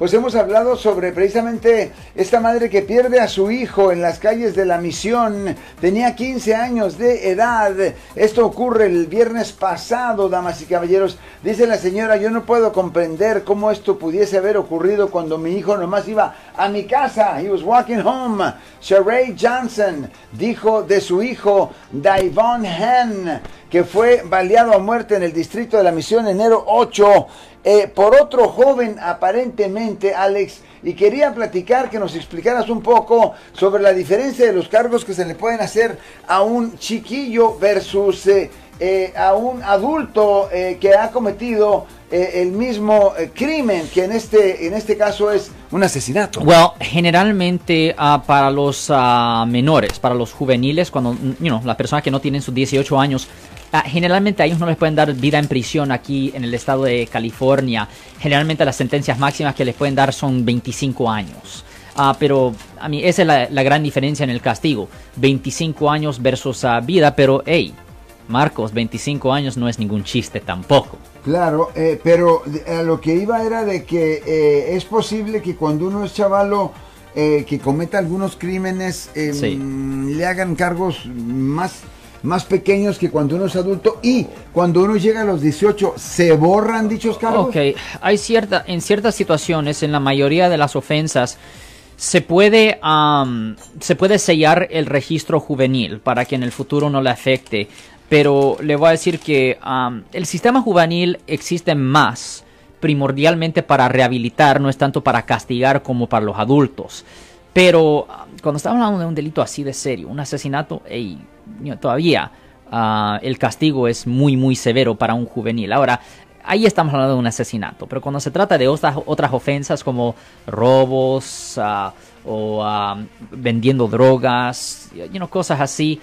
pues hemos hablado sobre precisamente esta madre que pierde a su hijo en las calles de la misión. Tenía 15 años de edad. Esto ocurre el viernes pasado, damas y caballeros. Dice la señora, yo no puedo comprender cómo esto pudiese haber ocurrido cuando mi hijo nomás iba a mi casa. He was walking home. Sheree Johnson dijo de su hijo, Davon Hen, que fue baleado a muerte en el distrito de la misión enero 8 eh, por otro joven aparentemente, Alex, y quería platicar que nos explicaras un poco sobre la diferencia de los cargos que se le pueden hacer a un chiquillo versus eh, eh, a un adulto que ha cometido el mismo crimen, que en este, en este caso es un asesinato. Well, generalmente ah, para los ah, menores, para los juveniles, cuando you know, las personas que no tienen sus 18 años, generalmente a ellos no les pueden dar vida en prisión aquí en el estado de California. Generalmente las sentencias máximas que les pueden dar son 25 años. Ah, pero a mí esa es la, gran diferencia en el castigo. 25 años versus uh, vida, pero hey, Marcos, 25 años no es ningún chiste tampoco. Claro, eh, pero a lo que iba era de que eh, es posible que cuando uno es chavalo eh, que cometa algunos crímenes em, le hagan cargos más más pequeños que cuando uno es adulto y cuando uno llega a los 18 se borran dichos cargos. Ok, hay cierta, en ciertas situaciones, en la mayoría de las ofensas, se puede, se puede sellar el registro juvenil para que en el futuro no le afecte. Pero le voy a decir que el sistema juvenil existe más primordialmente para rehabilitar, no es tanto para castigar como para los adultos. Pero cuando estamos hablando de un delito así de serio, un asesinato, todavía ah, el castigo es muy, muy severo para un juvenil. Ahora, ahí estamos hablando de un asesinato, pero cuando se trata de otras, otras ofensas como robos ah, o ah, vendiendo drogas, cosas así,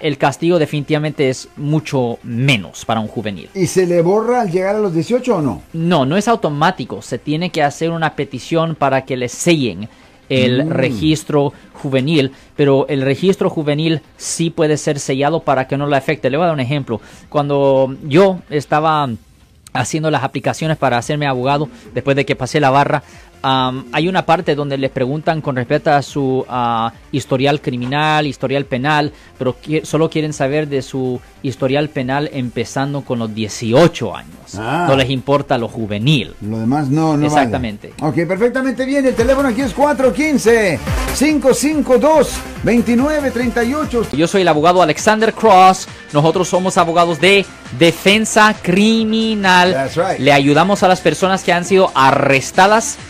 el castigo definitivamente es mucho menos para un juvenil. ¿Y se le borra al llegar a los 18 o no? No, no es automático. Se tiene que hacer una petición para que le sellen el mm. registro juvenil, pero el registro juvenil sí puede ser sellado para que no le afecte. Le voy a dar un ejemplo. Cuando yo estaba haciendo las aplicaciones para hacerme abogado, después de que pasé la barra, hay una parte donde les preguntan con respecto a su ah, historial criminal, historial penal, pero solo quieren saber de su historial penal empezando con los 18 años. Ah. No les importa lo juvenil. Lo demás no, no Exactamente. Ok, perfectamente bien. El teléfono aquí es 415-552-2938. Yo soy el abogado Alexander Cross. Nosotros somos abogados de defensa criminal. Le ayudamos a las personas que han sido arrestadas